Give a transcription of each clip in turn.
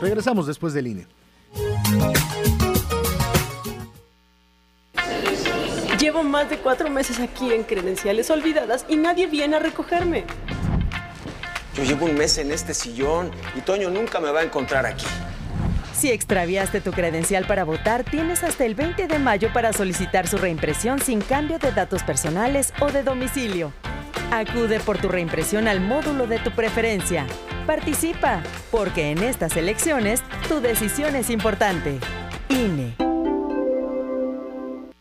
Regresamos después del INE. Llevo más de cuatro meses aquí en credenciales olvidadas y nadie viene a recogerme. Yo llevo un mes en este sillón y Toño nunca me va a encontrar aquí. Si extraviaste tu credencial para votar, tienes hasta el 20 de mayo para solicitar su reimpresión sin cambio de datos personales o de domicilio. Acude por tu reimpresión al módulo de tu preferencia. Participa, porque en estas elecciones tu decisión es importante. INE.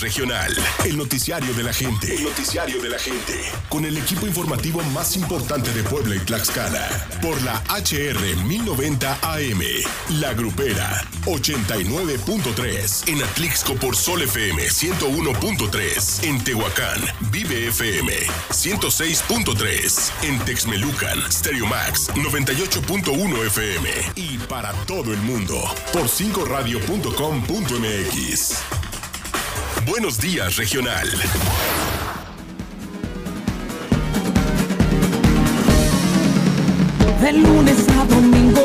Regional. El noticiario de la gente. El noticiario de la gente. Con el equipo informativo más importante de Puebla y Tlaxcala. Por la HR 1090 AM. La Grupera 89.3. En Atlixco por Sol FM 101.3. En Tehuacán, Vive FM 106.3. En Texmelucan, Stereo Max 98.1 FM. Y para todo el mundo, por 5radio.com.mx. Buenos días, regional. De lunes a domingo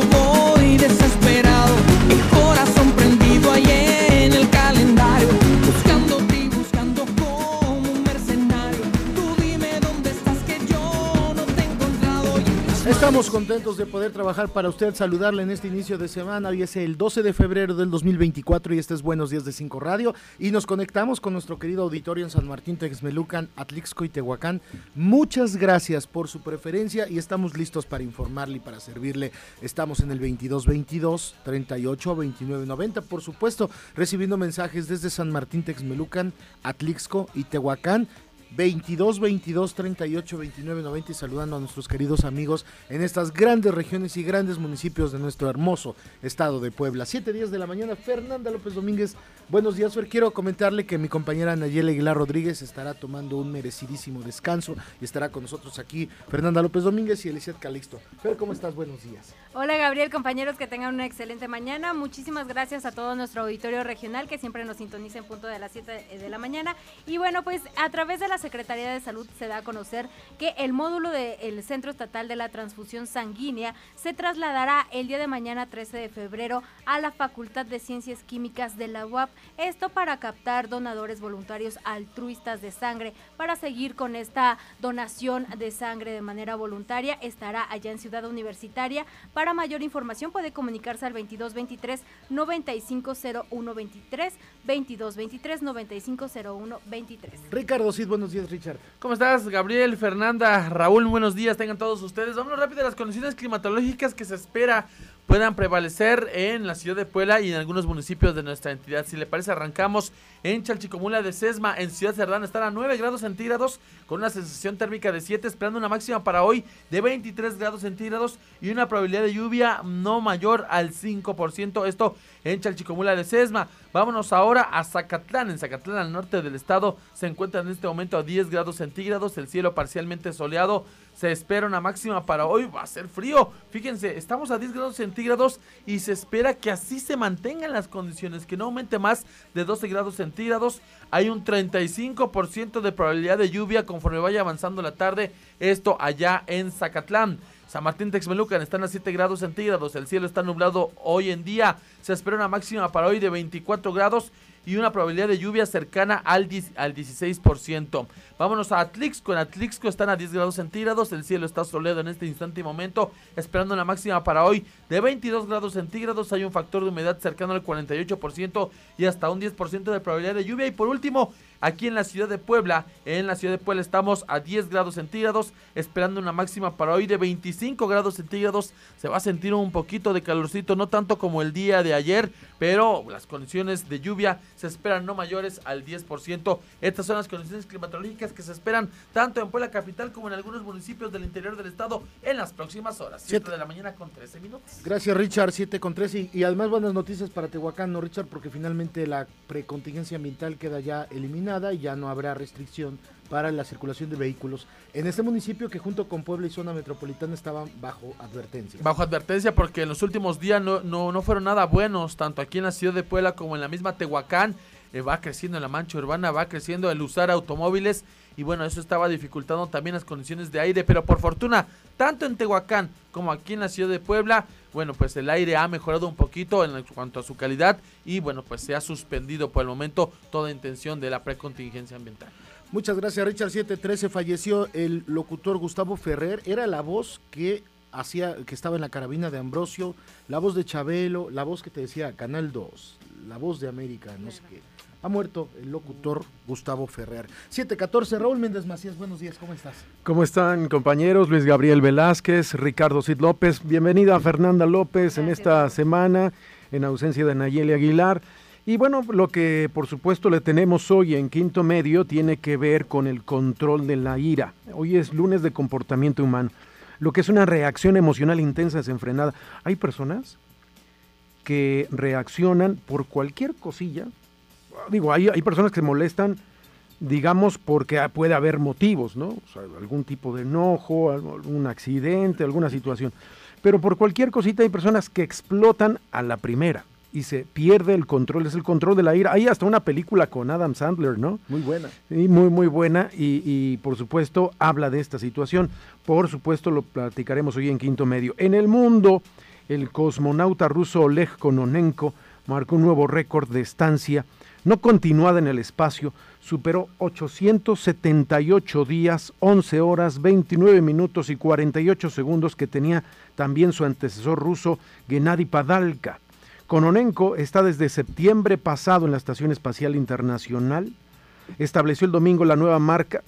Estamos contentos de poder trabajar para usted, saludarle en este inicio de semana. Hoy es el 12 de febrero del 2024 y este es Buenos Días de Cinco Radio. Y nos conectamos con nuestro querido auditorio en San Martín, Texmelucan, Atlixco y Tehuacán. Muchas gracias por su preferencia y estamos listos para informarle y para servirle. Estamos en el 2222 38 29 90, por supuesto, recibiendo mensajes desde San Martín, Texmelucan, Atlixco y Tehuacán. 22 22 38 29 90 y saludando a nuestros queridos amigos en estas grandes regiones y grandes municipios de nuestro hermoso estado de Puebla. Siete días de la mañana, Fernanda López Domínguez. Buenos días, Fer. Quiero comentarle que mi compañera Nayela Aguilar Rodríguez estará tomando un merecidísimo descanso y estará con nosotros aquí Fernanda López Domínguez y Eliseth Calixto. Fer, ¿cómo estás? Buenos días. Hola Gabriel, compañeros, que tengan una excelente mañana. Muchísimas gracias a todo nuestro auditorio regional que siempre nos sintoniza en punto de las 7 de la mañana. Y bueno, pues a través de la Secretaría de Salud se da a conocer que el módulo del Centro Estatal de la Transfusión Sanguínea se trasladará el día de mañana 13 de febrero a la Facultad de Ciencias Químicas de la UAP. Esto para captar donadores voluntarios altruistas de sangre. Para seguir con esta donación de sangre de manera voluntaria, estará allá en Ciudad Universitaria. Para mayor información puede comunicarse al 2223 950123 2223 950123. Ricardo Cid, días, Richard. ¿Cómo estás, Gabriel, Fernanda, Raúl? Buenos días, tengan todos ustedes. Vámonos rápido a las condiciones climatológicas que se espera puedan prevalecer en la ciudad de Puebla y en algunos municipios de nuestra entidad. Si le parece, arrancamos en Chalchicomula de Sesma, en Ciudad Cerdán, están a 9 grados centígrados con una sensación térmica de 7, esperando una máxima para hoy de 23 grados centígrados y una probabilidad de lluvia no mayor al 5%. Esto en Chalchicomula de Sesma. Vámonos ahora a Zacatlán. En Zacatlán, al norte del estado, se encuentra en este momento a 10 grados centígrados, el cielo parcialmente soleado. Se espera una máxima para hoy, va a ser frío. Fíjense, estamos a 10 grados centígrados y se espera que así se mantengan las condiciones, que no aumente más de 12 grados centígrados. Hay un 35% de probabilidad de lluvia conforme vaya avanzando la tarde. Esto allá en Zacatlán. San Martín Texmelucan están a 7 grados centígrados. El cielo está nublado hoy en día. Se espera una máxima para hoy de 24 grados y una probabilidad de lluvia cercana al, al 16%. Vámonos a Atlixco. En Atlixco están a 10 grados centígrados. El cielo está soleado en este instante y momento. Esperando una máxima para hoy de 22 grados centígrados. Hay un factor de humedad cercano al 48% y hasta un 10% de probabilidad de lluvia. Y por último, aquí en la ciudad de Puebla, en la ciudad de Puebla estamos a 10 grados centígrados. Esperando una máxima para hoy de 25 grados centígrados. Se va a sentir un poquito de calorcito, no tanto como el día de ayer, pero las condiciones de lluvia se esperan no mayores al 10%. Estas son las condiciones climatológicas que se esperan tanto en Puebla Capital como en algunos municipios del interior del estado en las próximas horas. 7 de la mañana con 13 minutos. Gracias Richard, 7 con 13 y, y, además buenas noticias para Tehuacán, ¿no Richard? Porque finalmente la precontingencia ambiental queda ya eliminada y ya no habrá restricción para la circulación de vehículos en este municipio que junto con Puebla y zona metropolitana estaban bajo advertencia. Bajo advertencia porque en los últimos días no, no, no fueron nada buenos, tanto aquí en la ciudad de Puebla como en la misma Tehuacán. Eh, va creciendo la mancha urbana, va creciendo el usar automóviles y bueno, eso estaba dificultando también las condiciones de aire, pero por fortuna, tanto en Tehuacán como aquí en la ciudad de Puebla, bueno, pues el aire ha mejorado un poquito en cuanto a su calidad y bueno, pues se ha suspendido por el momento toda intención de la precontingencia ambiental. Muchas gracias, Richard. 713 falleció el locutor Gustavo Ferrer, era la voz que hacía que estaba en la carabina de Ambrosio, la voz de Chabelo, la voz que te decía Canal 2, la voz de América, no sé qué ha muerto el locutor Gustavo Ferrer. 714, Raúl Méndez Macías, buenos días, ¿cómo estás? ¿Cómo están compañeros? Luis Gabriel Velázquez, Ricardo Cid López, bienvenida Fernanda López Gracias. en esta semana, en ausencia de Nayeli Aguilar. Y bueno, lo que por supuesto le tenemos hoy en quinto medio tiene que ver con el control de la ira. Hoy es lunes de comportamiento humano, lo que es una reacción emocional intensa, desenfrenada. Hay personas que reaccionan por cualquier cosilla. Digo, hay, hay personas que se molestan, digamos, porque puede haber motivos, ¿no? O sea, algún tipo de enojo, algún accidente, alguna situación. Pero por cualquier cosita hay personas que explotan a la primera y se pierde el control, es el control de la ira. Hay hasta una película con Adam Sandler, ¿no? Muy buena. Y muy, muy buena y, y, por supuesto habla de esta situación. Por supuesto lo platicaremos hoy en Quinto Medio. En el mundo, el cosmonauta ruso Oleg Kononenko marcó un nuevo récord de estancia no continuada en el espacio, superó 878 días, 11 horas, 29 minutos y 48 segundos que tenía también su antecesor ruso Gennady Padalka. Kononenko está desde septiembre pasado en la Estación Espacial Internacional. Estableció el domingo la nueva marca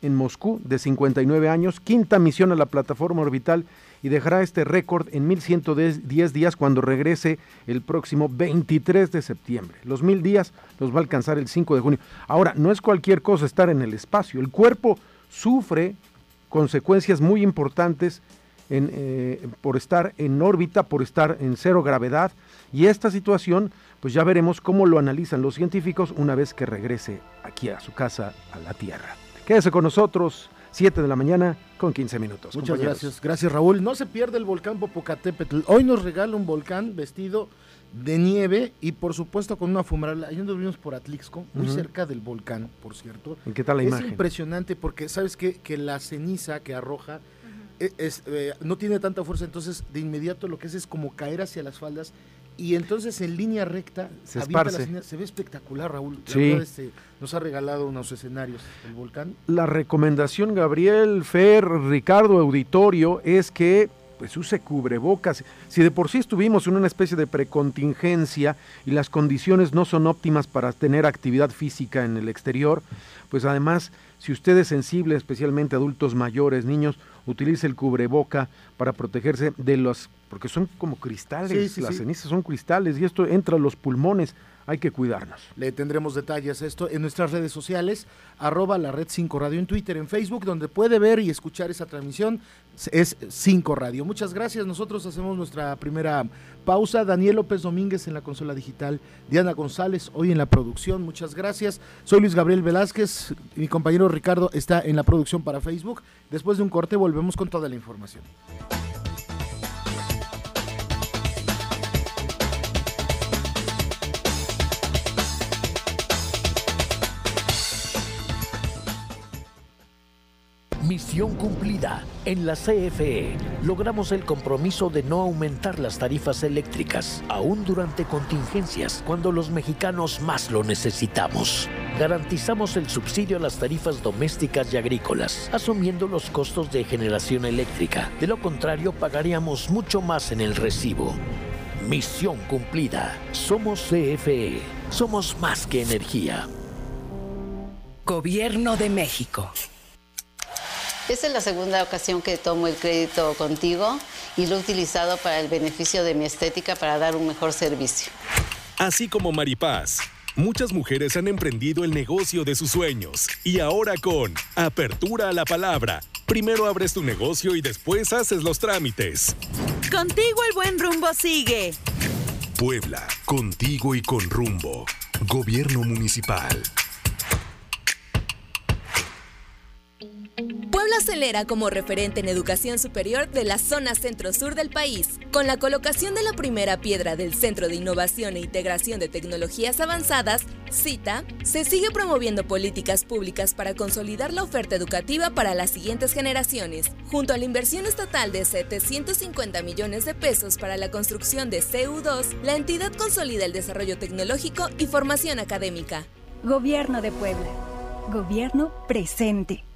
en Moscú de 59 años, quinta misión a la plataforma orbital y dejará este récord en 1110 días cuando regrese el próximo 23 de septiembre. Los mil días los va a alcanzar el 5 de junio. Ahora, no es cualquier cosa estar en el espacio. El cuerpo sufre consecuencias muy importantes eh, por estar en órbita, por estar en cero gravedad. Y esta situación, pues ya veremos cómo lo analizan los científicos una vez que regrese aquí a su casa, a la Tierra. Quédese con nosotros, 7 de la mañana con 15 minutos. Muchas compañeros. gracias, gracias Raúl. No se pierde el volcán Popocatépetl. Hoy nos regala un volcán vestido de nieve y por supuesto con una fumarola. Ayer nos vimos por Atlixco, muy cerca del volcán, por cierto. ¿Y qué tal la es imagen? impresionante porque sabes qué? que la ceniza que arroja e- es, eh, no tiene tanta fuerza, entonces de inmediato lo que hace es como caer hacia las faldas y entonces en línea recta Se esparce. se ve espectacular Raúl. La Sí. verdad, este, nos ha regalado unos escenarios el volcán. La recomendación, Gabriel, Fer, Ricardo, Auditorio, es que pues use cubrebocas. Si de por sí estuvimos en una especie de precontingencia y las condiciones no son óptimas para tener actividad física en el exterior, pues además, si usted es sensible, especialmente adultos mayores, niños, utilice el cubreboca para protegerse de los, porque son como cristales, Sí, sí, las sí. cenizas son cristales y esto entra a los pulmones, hay que cuidarnos. Le tendremos detalles esto en nuestras redes sociales, arroba la red 5 Radio en Twitter, en Facebook, donde puede ver y escuchar esa transmisión, es 5 Radio. Muchas gracias, nosotros hacemos nuestra primera pausa. Daniel López Domínguez en la consola digital, Diana González hoy en la producción, muchas gracias. Soy Luis Gabriel Velázquez, mi compañero Ricardo está en la producción para Facebook. Después de un corte volvemos con toda la información. Misión cumplida. En la CFE logramos el compromiso de no aumentar las tarifas eléctricas, aún durante contingencias, cuando los mexicanos más lo necesitamos. Garantizamos el subsidio a las tarifas domésticas y agrícolas, asumiendo los costos de generación eléctrica. De lo contrario, pagaríamos mucho más en el recibo. Misión cumplida. Somos CFE. Somos más que energía. Gobierno de México. Esta es la segunda ocasión que tomo el crédito contigo y lo he utilizado para el beneficio de mi estética para dar un mejor servicio. Así como Maripaz, muchas mujeres han emprendido el negocio de sus sueños y ahora con Apertura a la Palabra. Primero abres tu negocio y después haces los trámites. Contigo el buen rumbo sigue. Puebla, contigo y con rumbo. Gobierno municipal. Puebla acelera como referente en educación superior de la zona centro-sur del país. Con la colocación de la primera piedra del Centro de Innovación e Integración de Tecnologías Avanzadas, CITA, se sigue promoviendo políticas públicas para consolidar la oferta educativa para las siguientes generaciones, junto a la inversión estatal de 750 millones de pesos para la construcción de CU2, la entidad consolida el desarrollo tecnológico y formación académica. Gobierno de Puebla. Gobierno presente.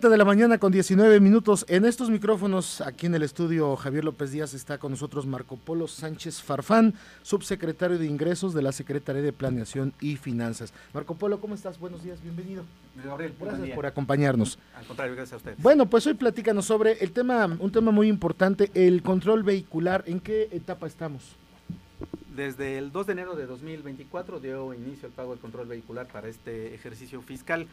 7 de la mañana con 19 minutos. En estos micrófonos, aquí en el estudio Javier López Díaz, está con nosotros Marco Polo Sánchez Farfán, subsecretario de Ingresos de la Secretaría de Planeación y Finanzas. Marco Polo, ¿cómo estás? Buenos días, bienvenido. Gabriel, gracias por acompañarnos. Al contrario, gracias a usted. Bueno, pues hoy platícanos sobre el tema, un tema muy importante, el control vehicular. ¿En qué etapa estamos? Desde el 2 de enero de 2024 dio inicio el pago del control vehicular para este ejercicio fiscal.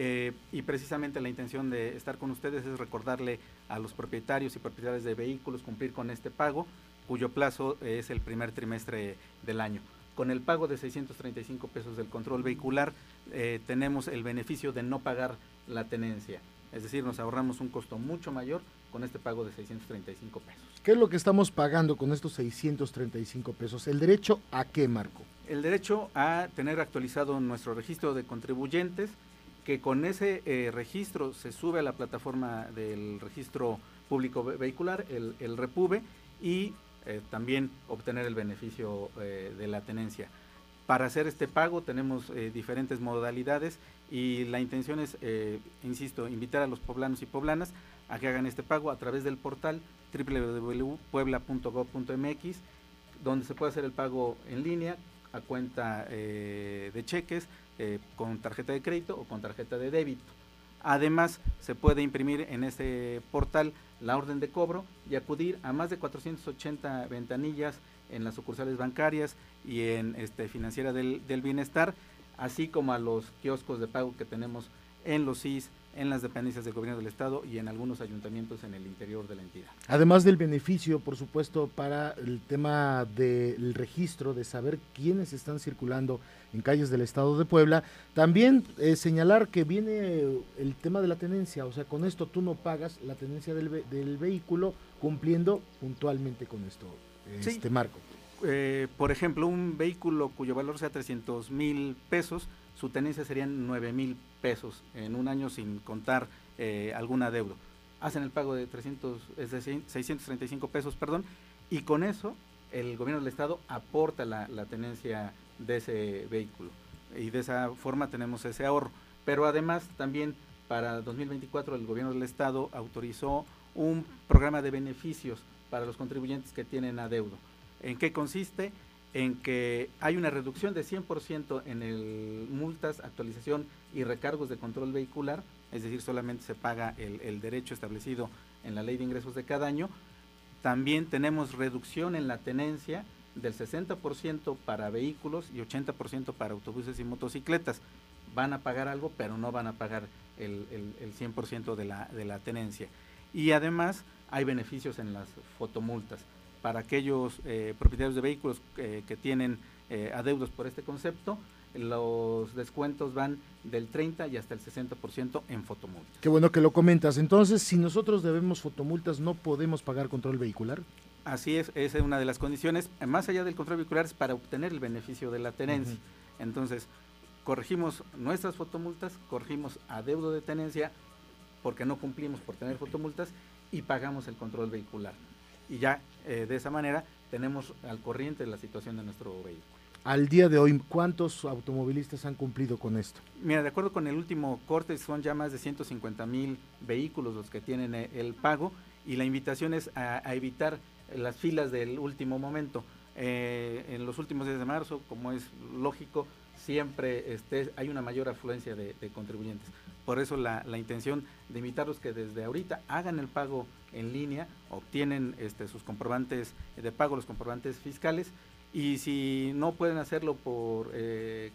Eh, y precisamente la intención de estar con ustedes es recordarle a los propietarios y propietarios de vehículos cumplir con este pago, cuyo plazo es el primer trimestre del año. Con el pago de 635 pesos del control vehicular, eh, tenemos el beneficio de no pagar la tenencia. Es decir, nos ahorramos un costo mucho mayor con este pago de 635 pesos. ¿Qué es lo que estamos pagando con estos 635 pesos? ¿El derecho a qué, Marco? El derecho a tener actualizado nuestro registro de contribuyentes, que con ese eh, registro se sube a la plataforma del registro público vehicular, el, REPUBE, y eh, también obtener el beneficio eh, de la tenencia. Para hacer este pago tenemos diferentes modalidades y la intención es, insisto, invitar a los poblanos y poblanas a que hagan este pago a través del portal www.puebla.gov.mx, donde se puede hacer el pago en línea a cuenta de cheques, eh, con tarjeta de crédito o con tarjeta de débito. Además, se puede imprimir en este portal la orden de cobro y acudir a más de 480 ventanillas en las sucursales bancarias y en este, financiera del, del bienestar, así como a los kioscos de pago que tenemos en los CIS, en las dependencias del gobierno del estado y en algunos ayuntamientos en el interior de la entidad. Además del beneficio, por supuesto, para el tema del registro, de saber quiénes están circulando en calles del estado de Puebla, también eh, señalar que viene el tema de la tenencia, o sea, con esto tú no pagas la tenencia del, del vehículo cumpliendo puntualmente con esto, este marco. Eh, por ejemplo, un vehículo cuyo valor sea 300 mil pesos, su tenencia serían 9 mil pesos en un año sin contar eh, algún adeudo. Hacen el pago de 300, es decir, 635 pesos, perdón, y con eso el gobierno del estado aporta la, la tenencia de ese vehículo y de esa forma tenemos ese ahorro. Pero además también para 2024 el gobierno del estado autorizó un programa de beneficios para los contribuyentes que tienen adeudo. ¿En qué consiste? En que hay una reducción de 100% en el multas, actualización y recargos de control vehicular, es decir, solamente se paga el, el, derecho establecido en la ley de ingresos de cada año. También tenemos reducción en la tenencia del 60% para vehículos y 80% para autobuses y motocicletas. Van a pagar algo, pero no van a pagar el, el, el 100% de la, de la tenencia. Y además hay beneficios en las fotomultas para aquellos eh, propietarios de vehículos eh, que tienen eh, adeudos por este concepto, los descuentos van del 30 y hasta el 60% en fotomultas. Qué bueno que lo comentas. Entonces, si nosotros debemos fotomultas, ¿no podemos pagar control vehicular? Así es, esa es una de las condiciones. Más allá del control vehicular es para obtener el beneficio de la tenencia. Uh -huh. Entonces, corregimos nuestras fotomultas, corregimos adeudo de tenencia porque no cumplimos por tener fotomultas y pagamos el control vehicular y ya eh, de esa manera tenemos al corriente la situación de nuestro vehículo. Al día de hoy, ¿cuántos automovilistas han cumplido con esto? Mira, de acuerdo con el último corte, son ya más de 150 mil vehículos los que tienen eh, el pago y la invitación es a, a evitar las filas del último momento. Eh, en los últimos días de marzo, como es lógico, siempre hay una mayor afluencia de, de contribuyentes. Por eso la, la, intención de invitarlos que desde ahorita hagan el pago en línea, obtienen este, sus comprobantes de pago, los comprobantes fiscales, y si no pueden hacerlo por eh,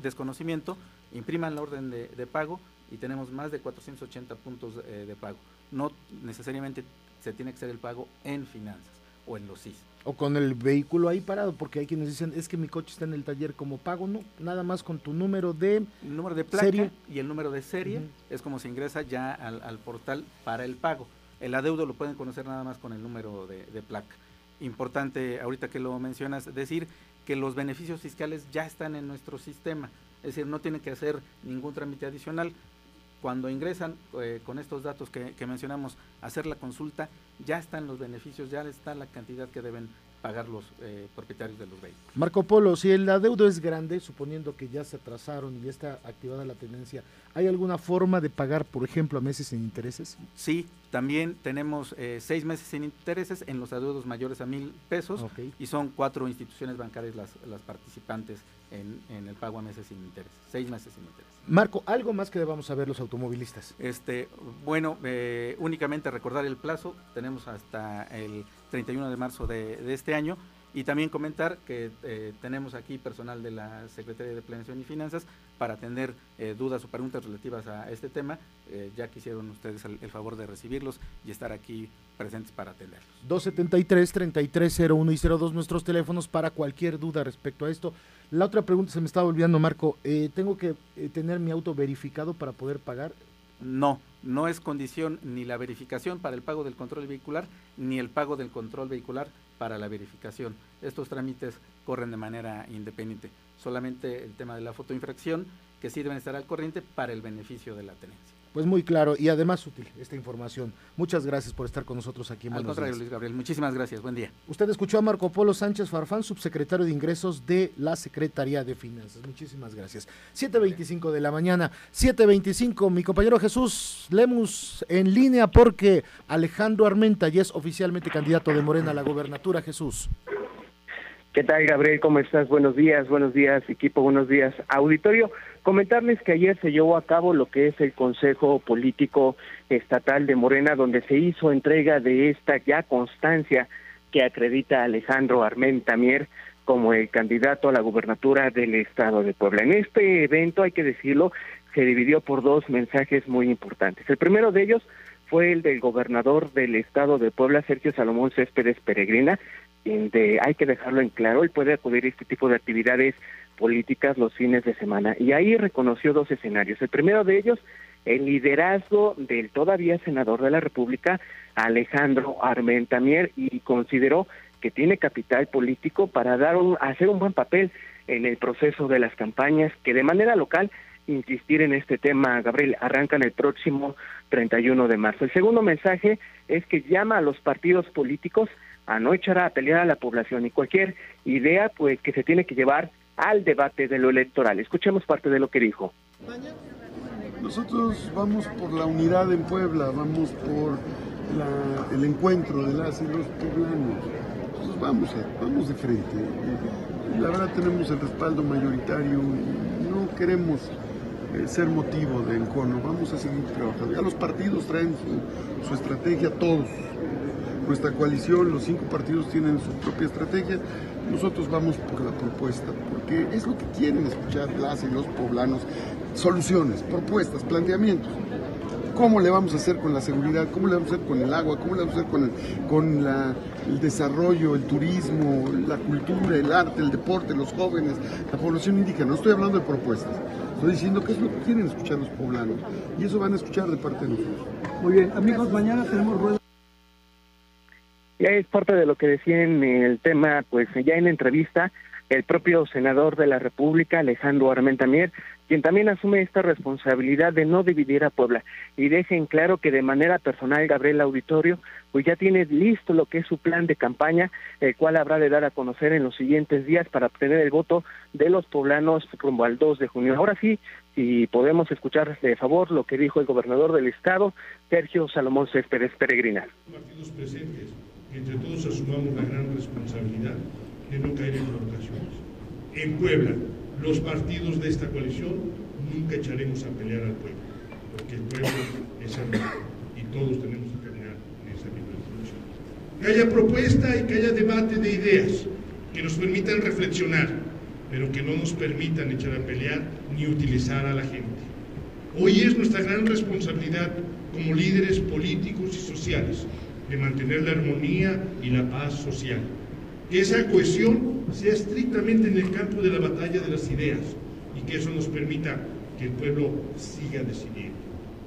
desconocimiento, impriman la orden de, de, pago y tenemos más de 480 puntos eh, de pago. No necesariamente se tiene que hacer el pago en finanzas o en los CIS. O con el vehículo ahí parado, porque hay quienes dicen, es que mi coche está en el taller como pago, no, nada más con tu número de el número de placa serie. y el número de serie, uh -huh. es como se ingresa ya al, al, portal para el pago. El adeudo lo pueden conocer nada más con el número de, de placa. Importante, ahorita que lo mencionas, decir que los beneficios fiscales ya están en nuestro sistema, es decir, no tienen que hacer ningún trámite adicional, cuando ingresan eh, con estos datos que, que, mencionamos, hacer la consulta, ya están los beneficios, ya está la cantidad que deben pagar los eh, propietarios de los vehículos. Marco Polo, si el adeudo es grande, suponiendo que ya se atrasaron y ya está activada la tendencia, ¿hay alguna forma de pagar, por ejemplo, a meses sin intereses? Sí, también tenemos eh, seis meses sin intereses en los adeudos mayores a mil pesos y son cuatro instituciones bancarias las, las participantes en, en, el pago a meses sin intereses, seis meses sin intereses. Marco, ¿algo más que debamos saber los automovilistas? Este, bueno, eh, únicamente recordar el plazo, tenemos hasta el 31 de marzo de, de este año y también comentar que eh, tenemos aquí personal de la Secretaría de Planeación y Finanzas para atender eh, dudas o preguntas relativas a este tema. Eh, ya quisieron ustedes el, el, favor de recibirlos y estar aquí presentes para atenderlos. 273-3301 y 02 nuestros teléfonos para cualquier duda respecto a esto. La otra pregunta se me estaba olvidando, Marco. ¿Tengo que tener mi auto verificado para poder pagar? No, no es condición ni la verificación para el pago del control vehicular, ni el pago del control vehicular para la verificación. Estos trámites corren de manera independiente. Solamente el tema de la fotoinfracción, que sí deben estar al corriente para el beneficio de la tenencia. Pues muy claro y además útil esta información. Muchas gracias por estar con nosotros aquí en Al Buenos contrario. Luis Gabriel, muchísimas gracias. Buen día. Usted escuchó a Marco Polo Sánchez Farfán, subsecretario de Ingresos de la Secretaría de Finanzas. Muchísimas gracias. 7.25 de la mañana, 7.25. Mi compañero Jesús Lemus en línea porque Alejandro Armenta ya es oficialmente candidato de Morena a la gobernatura. Jesús. ¿Qué tal, Gabriel? ¿Cómo estás? Buenos días, buenos días, equipo, buenos días, auditorio. Comentarles que ayer se llevó a cabo lo que es el Consejo Político Estatal de Morena, donde se hizo entrega de esta ya constancia que acredita a Alejandro Armenta Mier como el candidato a la gubernatura del Estado de Puebla. En este evento, hay que decirlo, se dividió por dos mensajes muy importantes. El primero de ellos fue el del gobernador del Estado de Puebla, Sergio Salomón Céspedes Peregrina, hay que dejarlo en claro, él puede acudir a este tipo de actividades políticas los fines de semana. Y ahí reconoció dos escenarios. El primero de ellos, el liderazgo del todavía senador de la República, Alejandro Armentamier, y consideró que tiene capital político para dar un, hacer un buen papel en el proceso de las campañas, que de manera local insistir en este tema, Gabriel, arrancan el próximo 31 de marzo. El segundo mensaje es que llama a los partidos políticos a no echar a pelear a la población y cualquier idea pues que se tiene que llevar al debate de lo electoral. Escuchemos parte de lo que dijo. Nosotros vamos por la unidad en Puebla, vamos por la, el encuentro de las y los poblanos. Entonces vamos, a, vamos de frente. La verdad tenemos el respaldo mayoritario y no queremos eh, ser motivo de encono, vamos a seguir trabajando. Ya los partidos traen su estrategia, todos. Nuestra coalición, los cinco partidos tienen su propia estrategia. Nosotros vamos por la propuesta, porque es lo que quieren escuchar las y los poblanos. Soluciones, propuestas, planteamientos. ¿Cómo le vamos a hacer con la seguridad? ¿Cómo le vamos a hacer con el agua? ¿Cómo le vamos a hacer con el, con el desarrollo, el turismo, la cultura, el arte, el deporte, los jóvenes, la población indígena? No estoy hablando de propuestas. Estoy diciendo qué es lo que quieren escuchar los poblanos. Y eso van a escuchar de parte de nosotros. Muy bien, amigos, mañana tenemos rueda. Ya es parte de lo que decía en el tema, pues ya en la entrevista, el propio senador de la República, Alejandro Armentamier, quien también asume esta responsabilidad de no dividir a Puebla y deja en claro que de manera personal Gabriel Auditorio pues ya tiene listo lo que es su plan de campaña, el cual habrá de dar a conocer en los siguientes días para obtener el voto de los poblanos rumbo al 2 de junio. Ahora sí, si podemos escuchar de favor lo que dijo el gobernador del estado, Sergio Salomón Céspedes Peregrina. Entre todos asumamos la gran responsabilidad de no caer en provocaciones. En Puebla, los partidos de esta coalición nunca echaremos a pelear al pueblo, porque el pueblo es hermano y todos tenemos que caminar en esa misma dirección. Que haya propuesta y que haya debate de ideas que nos permitan reflexionar, pero que no nos permitan echar a pelear ni utilizar a la gente. Hoy es nuestra gran responsabilidad como líderes políticos y sociales de mantener la armonía y la paz social que esa cohesión sea estrictamente en el campo de la batalla de las ideas y que eso nos permita que el pueblo siga decidiendo.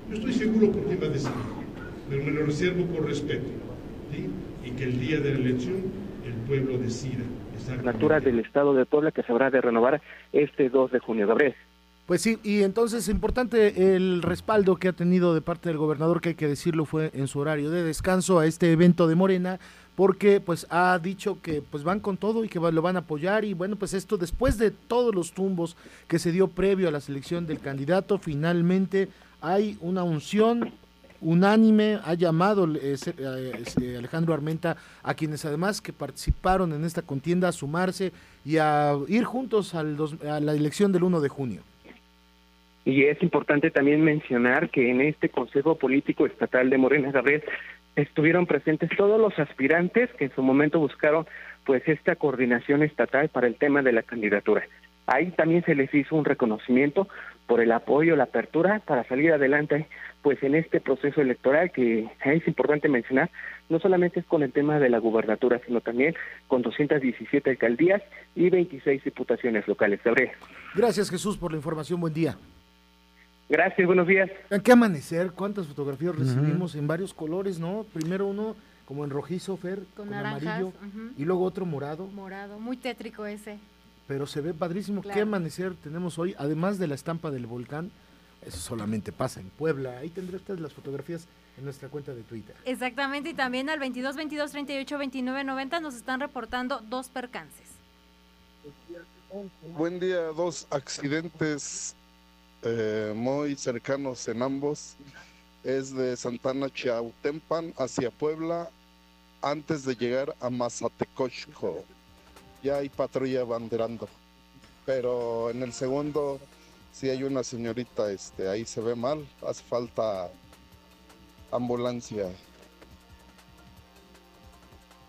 Yo estoy seguro por quién va a decidir, pero me lo reservo por respeto ¿sí? y que el día de la elección el pueblo decida. Natura del Estado de Puebla que se habrá de renovar este 2 de junio. Gabriel. Pues sí, y entonces importante el respaldo que ha tenido de parte del gobernador, que hay que decirlo, fue en su horario de descanso a este evento de Morena, porque pues ha dicho que pues van con todo y que lo van a apoyar y bueno, pues esto después de todos los tumbos que se dio previo a la selección del candidato, finalmente hay una unción unánime, ha llamado eh, eh, eh, Alejandro Armenta a quienes además que participaron en esta contienda a sumarse y a ir juntos al dos- a la elección del 1 de junio. Y es importante también mencionar que en este Consejo Político Estatal de Morena Gabriel estuvieron presentes todos los aspirantes que en su momento buscaron pues esta coordinación estatal para el tema de la candidatura. Ahí también se les hizo un reconocimiento por el apoyo, la apertura para salir adelante pues en este proceso electoral que es importante mencionar, no solamente es con el tema de la gubernatura, sino también con 217 alcaldías y 26 diputaciones locales. Gabriel. Gracias Jesús por la información, buen día. Gracias, buenos días. ¿Qué amanecer? ¿Cuántas fotografías recibimos en varios colores, no? Primero uno como en rojizo, Fer, Con con, naranjas, amarillo, y luego otro morado, Morado, muy tétrico ese. pero se ve padrísimo. ¿Qué Claro. amanecer tenemos hoy? Además de la estampa del volcán, eso solamente pasa en Puebla. Ahí tendré ustedes las fotografías en nuestra cuenta de Twitter. Exactamente, y también al 22 22 38 29 90 nos están reportando dos percances. Buen día, dos accidentes eh, muy cercanos en ambos. Es de Santana Chiautempan hacia Puebla antes de llegar a Mazatecoxco. Ya hay patrulla banderando. Pero en el segundo sí hay una señorita, este, ahí se ve mal, hace falta ambulancia.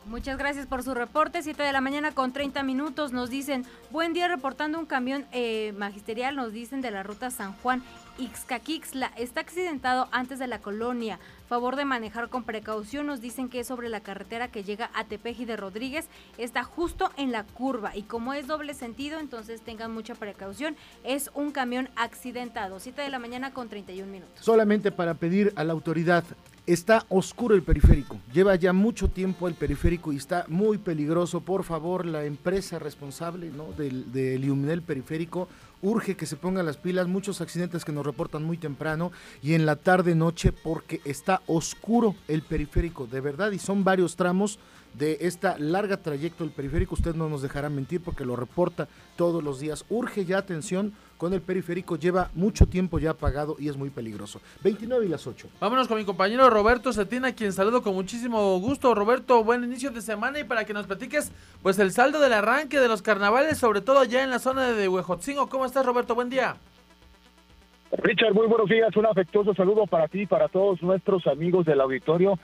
Muchas gracias por su reporte. 7 de la mañana con 30 minutos. Nos dicen, buen día reportando un camión eh, magisterial, nos dicen de la ruta San Juan. Ixcaquixla está accidentado antes de la colonia. Favor de manejar con precaución. Nos dicen que es sobre la carretera que llega a Tepeji de Rodríguez. Está justo en la curva. Y como es doble sentido, entonces tengan mucha precaución. Es un camión accidentado. 7 de la mañana con 31 minutos. Solamente para pedir a la autoridad, está oscuro el periférico, lleva ya mucho tiempo el periférico y está muy peligroso. Por favor, la empresa responsable ¿no? del, del iluminar el periférico urge que se pongan las pilas. Muchos accidentes que nos reportan muy temprano y en la tarde noche porque está oscuro el periférico, de verdad, y son varios tramos de esta larga trayecto del periférico. Usted no nos dejará mentir porque lo reporta todos los días. Urge ya atención con el periférico, lleva mucho tiempo ya apagado y es muy peligroso. 29 y las 8. Vámonos con mi compañero Roberto Cetina, a quien saludo con muchísimo gusto. Roberto, buen inicio de semana y para que nos platiques pues el saldo del arranque de los carnavales, sobre todo ya en la zona de Huejotzingo. ¿Cómo estás, Roberto? Buen día. Richard, muy buenos días. Un afectuoso saludo para ti y para todos nuestros amigos del auditorio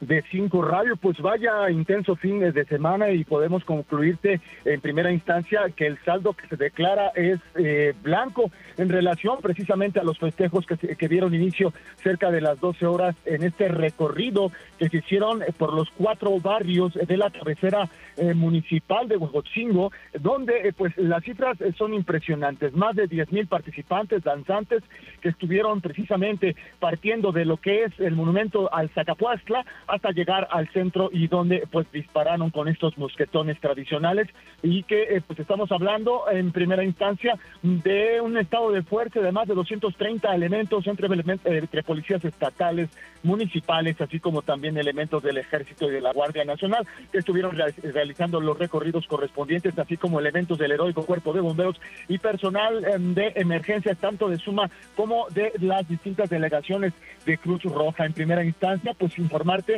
de Cinco Radio. Pues vaya intenso fin de semana y podemos concluirte en primera instancia que el saldo que se declara es eh, blanco en relación precisamente a los festejos que, dieron inicio cerca de las 12 horas en este recorrido que se hicieron por los cuatro barrios de la cabecera eh, municipal de Huejotzingo, donde eh, pues las cifras son impresionantes. Más de 10 mil participantes, danzantes, que estuvieron precisamente partiendo de lo que es el monumento al Zacapuastla hasta llegar al centro y donde pues dispararon con estos mosquetones tradicionales y que eh, pues estamos hablando en primera instancia de un estado de fuerza de más de 230 elementos entre, policías estatales, municipales, así como también elementos del ejército y de la Guardia Nacional que estuvieron rea- realizando los recorridos correspondientes, así como elementos del heroico cuerpo de bomberos y personal eh, de emergencias, tanto de Suma como de las distintas delegaciones de Cruz Roja. En primera instancia, pues informarte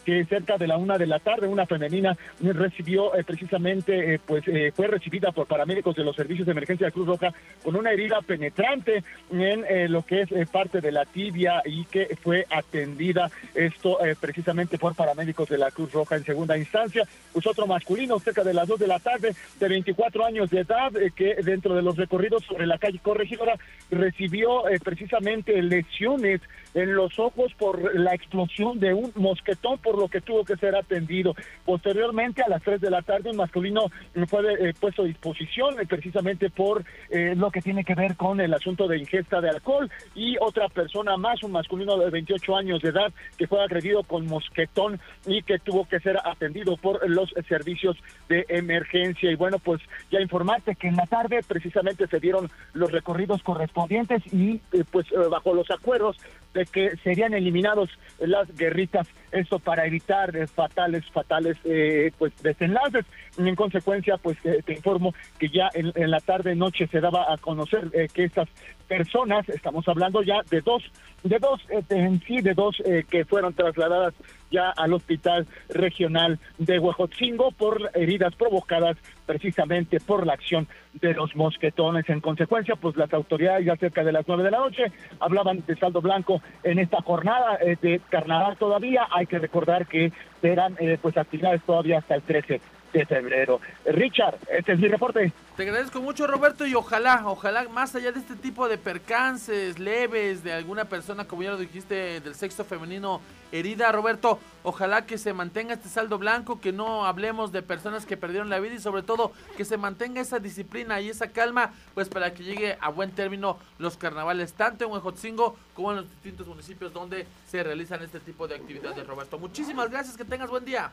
que cerca de la una de la tarde una femenina recibió eh, precisamente, eh, pues eh, fue recibida por paramédicos de los servicios de emergencia de Cruz Roja con una herida penetrante en eh, lo que es eh, parte de la tibia y que fue atendida esto precisamente por paramédicos de la Cruz Roja en segunda instancia. Pues otro masculino cerca de las dos de la tarde de 24 años de edad que dentro de los recorridos sobre la calle Corregidora recibió precisamente lesiones en los ojos por la explosión de un mosquetón, por lo que tuvo que ser atendido. Posteriormente, a las 3 de la tarde, un masculino fue eh, puesto a disposición eh, precisamente por eh, lo que tiene que ver con el asunto de ingesta de alcohol y otra persona más, un masculino de 28 años de edad, que fue agredido con mosquetón y que tuvo que ser atendido por los servicios de emergencia. Y bueno, pues ya informarte que en la tarde precisamente se dieron los recorridos correspondientes y pues bajo los acuerdos de que serían eliminados las guerritas, esto para evitar eh, fatales, fatales eh, pues desenlaces. En consecuencia, pues eh, te informo que ya en, la tarde noche se daba a conocer que estas personas, estamos hablando ya de dos, de dos en sí, de dos que fueron trasladadas ya al hospital regional de Huejotzingo por heridas provocadas precisamente por la acción de los mosquetones. En consecuencia, pues las autoridades ya cerca de las nueve de la noche hablaban de saldo blanco en esta jornada eh, de carnaval todavía. Hay que recordar que serán eh, pues actividades todavía hasta el 13 de febrero. Richard, este es mi reporte. Te agradezco mucho, Roberto, y ojalá, ojalá, más allá de este tipo de percances leves de alguna persona, como ya lo dijiste, del sexo femenino herida, Roberto, ojalá que se mantenga este saldo blanco, que no hablemos de personas que perdieron la vida y sobre todo que se mantenga esa disciplina y esa calma, pues para que llegue a buen término los carnavales, tanto en Huejotzingo como en los distintos municipios donde se realizan este tipo de actividades, Roberto. Muchísimas gracias, que tengas buen día.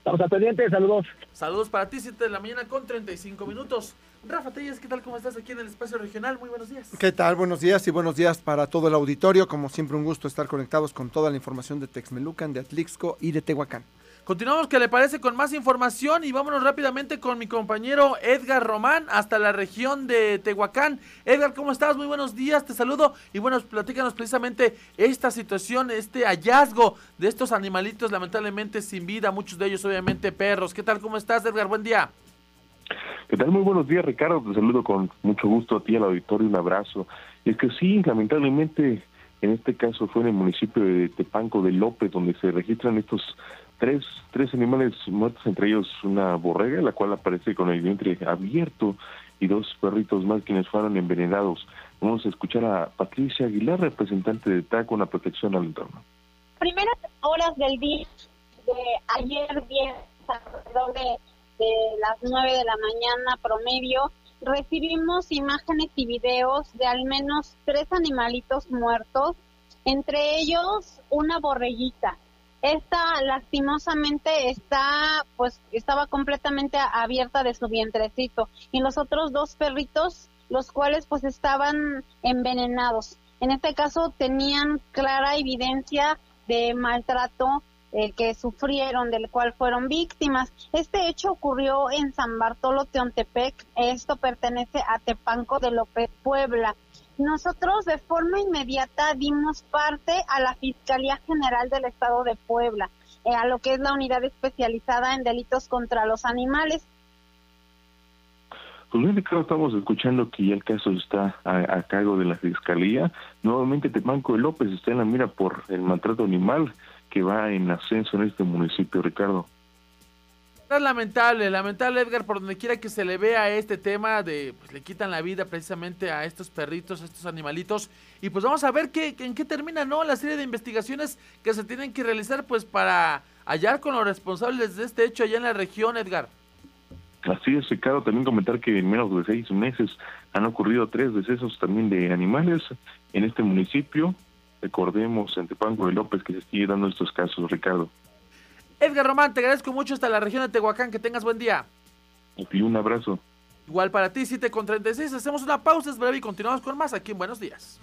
Estamos al pendiente, saludos. Saludos para ti, 7 de la mañana con 35 minutos. Rafa Telles, ¿qué tal? ¿Cómo estás aquí en el espacio regional? Muy buenos días. ¿Qué tal? Buenos días y buenos días para todo el auditorio. Como siempre, un gusto estar conectados con toda la información de Texmelucan, de Atlixco y de Tehuacán. Continuamos, ¿qué le parece? Con más información y vámonos rápidamente con mi compañero Edgar Román hasta la región de Tehuacán. Edgar, ¿cómo estás? Muy buenos días, te saludo. Y bueno, platícanos precisamente esta situación, este hallazgo de estos animalitos lamentablemente sin vida, muchos de ellos obviamente perros. ¿Qué tal? ¿Cómo estás, Edgar? Buen día. ¿Qué tal? Muy buenos días, Ricardo. Te saludo con mucho gusto a ti, al auditorio, un abrazo. Y es que sí, lamentablemente, en este caso fue en el municipio de Tepanco de López, donde se registran estos tres, tres animales muertos, entre ellos una borrega, la cual aparece con el vientre abierto, y dos perritos más quienes fueron envenenados. Vamos a escuchar a Patricia Aguilar, representante de TAC la protección al entorno. Primeras horas del día de ayer, viernes, alrededor de, de las nueve de la mañana promedio, recibimos imágenes y videos de al menos tres animalitos muertos, entre ellos una borreguita esta lastimosamente está, pues estaba completamente abierta de su vientrecito y los otros dos perritos, los cuales pues estaban envenenados. En este caso tenían clara evidencia de maltrato eh, que sufrieron, del cual fueron víctimas. Este hecho ocurrió en San Bartolo Teontepec. Esto pertenece a Tepanco de López, Puebla. Nosotros de forma inmediata dimos parte a la Fiscalía General del Estado de Puebla, eh, a lo que es la unidad especializada en delitos contra los animales. Pues bien, Ricardo, estamos escuchando que ya el caso está a, cargo de la Fiscalía. Nuevamente Temanco de López está en la mira por el maltrato animal que va en ascenso en este municipio, Ricardo. Es lamentable, lamentable Edgar, por donde quiera que se le vea este tema de, pues le quitan la vida precisamente a estos perritos, a estos animalitos. Y pues vamos a ver qué, en qué termina, ¿no? La serie de investigaciones que se tienen que realizar pues para hallar con los responsables de este hecho allá en la región, Edgar. Así es, Ricardo, también comentar que en menos de seis meses han ocurrido tres decesos también de animales en este municipio. Recordemos en Tepango de López que se sigue dando estos casos, Ricardo. Edgar Román, te agradezco mucho hasta la región de Tehuacán. Que tengas buen día. Y un abrazo. Igual para ti, 7 con 36. Hacemos una pausa, es breve y continuamos con más aquí en Buenos Días.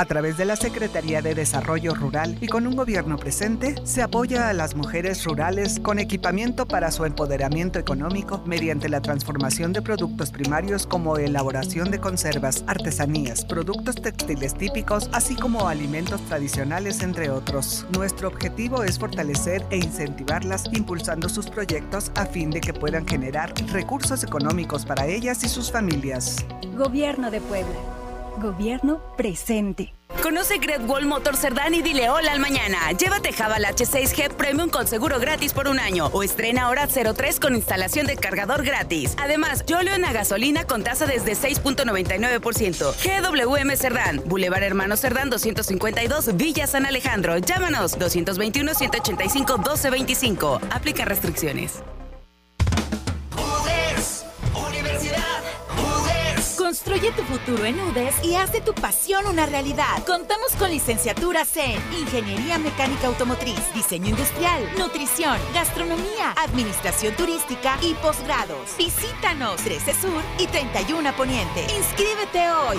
A través de la Secretaría de Desarrollo Rural y con un gobierno presente, se apoya a las mujeres rurales con equipamiento para su empoderamiento económico mediante la transformación de productos primarios como elaboración de conservas, artesanías, productos textiles típicos, así como alimentos tradicionales, entre otros. Nuestro objetivo es fortalecer e incentivarlas impulsando sus proyectos a fin de que puedan generar recursos económicos para ellas y sus familias. Gobierno de Puebla. Gobierno presente. Conoce Great Wall Motor Cerdán y dile hola al mañana. Llévate Javal H6G Premium con seguro gratis por un año o estrena ahora 03 con instalación de cargador gratis. Además, Jolion a gasolina con tasa desde 6.99%. GWM Cerdán, Boulevard Hermano Cerdán 252, Villa San Alejandro. Llámanos 221 185 1225. Aplica restricciones. Construye tu futuro en UDES y haz de tu pasión una realidad. Contamos con licenciaturas en Ingeniería Mecánica Automotriz, Diseño Industrial, Nutrición, Gastronomía, Administración Turística y posgrados. Visítanos 13 Sur y 31 Poniente. Inscríbete hoy.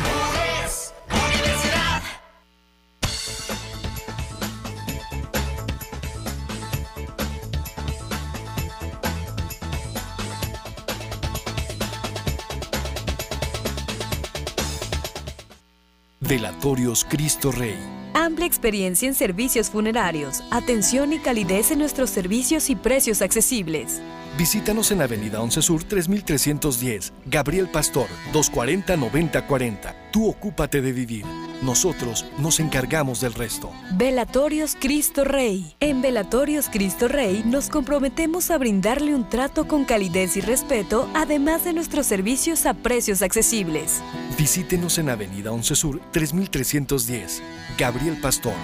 Velatorios Cristo Rey. Amplia experiencia en servicios funerarios, atención y calidez en nuestros servicios y precios accesibles. Visítanos en Avenida 11 Sur 3310, Gabriel Pastor, 240-9040. Tú ocúpate de vivir. Nosotros nos encargamos del resto. Velatorios Cristo Rey. En Velatorios Cristo Rey nos comprometemos a brindarle un trato con calidez y respeto, además de nuestros servicios a precios accesibles. Visítenos en Avenida 11 Sur 3310, Gabriel Pastor,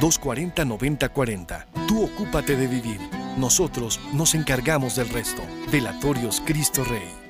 240-9040. Tú ocúpate de vivir. Nosotros nos encargamos del resto. Velatorios Cristo Rey.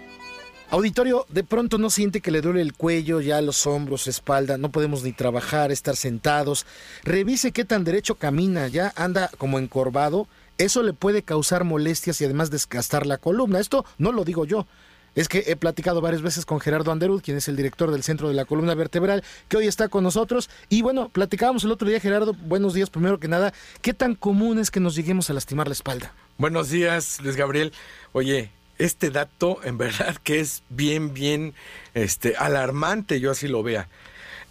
Auditorio, de pronto no siente que le duele el cuello, ya los hombros, espalda, no podemos ni trabajar, estar sentados. Revise qué tan derecho camina, ya anda como encorvado. Eso le puede causar molestias y además desgastar la columna. Esto no lo digo yo. Es que he platicado varias veces con Gerardo Anderud, quien es el director del Centro de la Columna Vertebral, que hoy está con nosotros. Y bueno, platicábamos el otro día, Gerardo, buenos días primero que nada. ¿Qué tan común es que nos lleguemos a lastimar la espalda? Buenos días, Luis Gabriel. Oye, este dato en verdad que es bien, bien este, alarmante, yo así lo vea.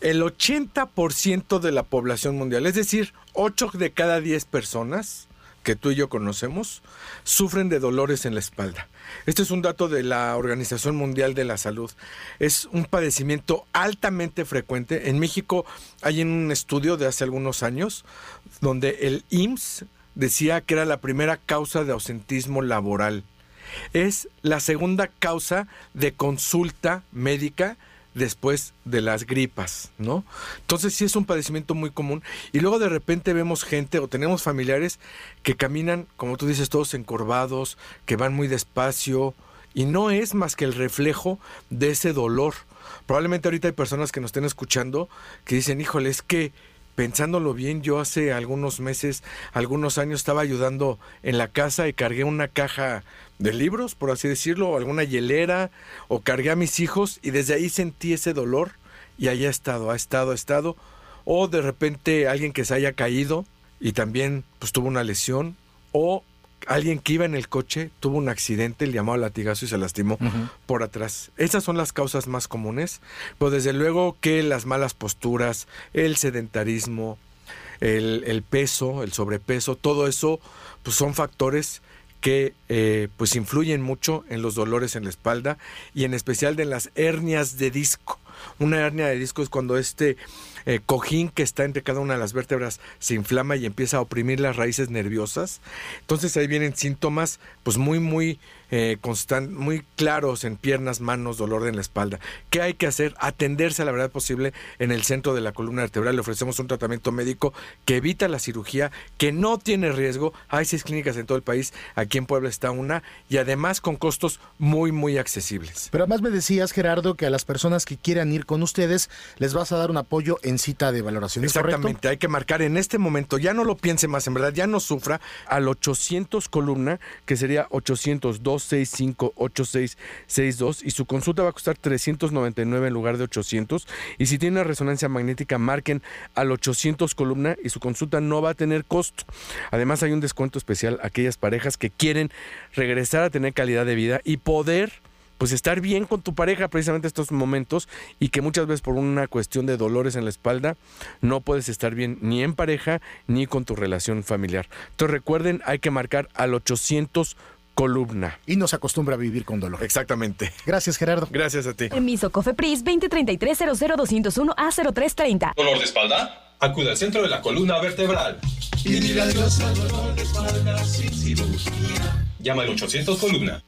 El 80% de la población mundial, es decir, 8 de cada 10 personas que tú y yo conocemos, sufren de dolores en la espalda. Este es un dato de la Organización Mundial de la Salud. Es un padecimiento altamente frecuente. En México hay un estudio de hace algunos años donde el IMSS decía que era la primera causa de ausentismo laboral. Es la segunda causa de consulta médica después de las gripas, ¿no? Entonces sí es un padecimiento muy común y luego de repente vemos gente o tenemos familiares que caminan, como tú dices, todos encorvados, que van muy despacio y no es más que el reflejo de ese dolor. Probablemente ahorita hay personas que nos estén escuchando que dicen, híjole, es que pensándolo bien, yo hace algunos meses, algunos años estaba ayudando en la casa y cargué una caja de libros, por así decirlo, o alguna hielera, o cargué a mis hijos y desde ahí sentí ese dolor y ahí ha estado, ha estado, ha estado. O de repente alguien que se haya caído y también pues tuvo una lesión, o alguien que iba en el coche tuvo un accidente, le llamó al latigazo y se lastimó por atrás. Esas son las causas más comunes, pero desde luego que las malas posturas, el sedentarismo, el, el peso, el sobrepeso, todo eso pues son factores que eh, pues influyen mucho en los dolores en la espalda y en especial de las hernias de disco. Una hernia de disco es cuando este eh, cojín que está entre cada una de las vértebras se inflama y empieza a oprimir las raíces nerviosas. Entonces ahí vienen síntomas pues muy muy eh, constant, muy claros en piernas, manos, dolor en la espalda. ¿Qué hay que hacer? Atenderse a la verdad posible en el centro de la columna vertebral. Le ofrecemos un tratamiento médico que evita la cirugía, que no tiene riesgo. Hay seis clínicas en todo el país. Aquí en Puebla está una y además con costos muy, muy accesibles. Pero además me decías, Gerardo, que a las personas que quieran ir con ustedes les vas a dar un apoyo en cita de valoración. ¿es Exactamente, correcto? hay que marcar en este momento, ya no lo piense más, en verdad, ya no sufra, al 800 columna, que sería 802 265 8662 y su consulta va a costar 399 en lugar de 800 y si tiene una resonancia magnética marquen al 800 columna y su consulta no va a tener costo. Además hay un descuento especial a aquellas parejas que quieren regresar a tener calidad de vida y poder pues estar bien con tu pareja precisamente estos momentos y que muchas veces por una cuestión de dolores en la espalda no puedes estar bien ni en pareja ni con tu relación familiar. Entonces recuerden, hay que marcar al 800 columna. Y nos acostumbra a vivir con dolor. Exactamente. Gracias, Gerardo. Gracias a ti. Permiso COFEPRIS 2033 00201 a 0330. ¿Dolor de espalda? Acude al centro de la columna vertebral. Y dile adiós al dolor de espalda sin cirugía. Llama al 800 columna.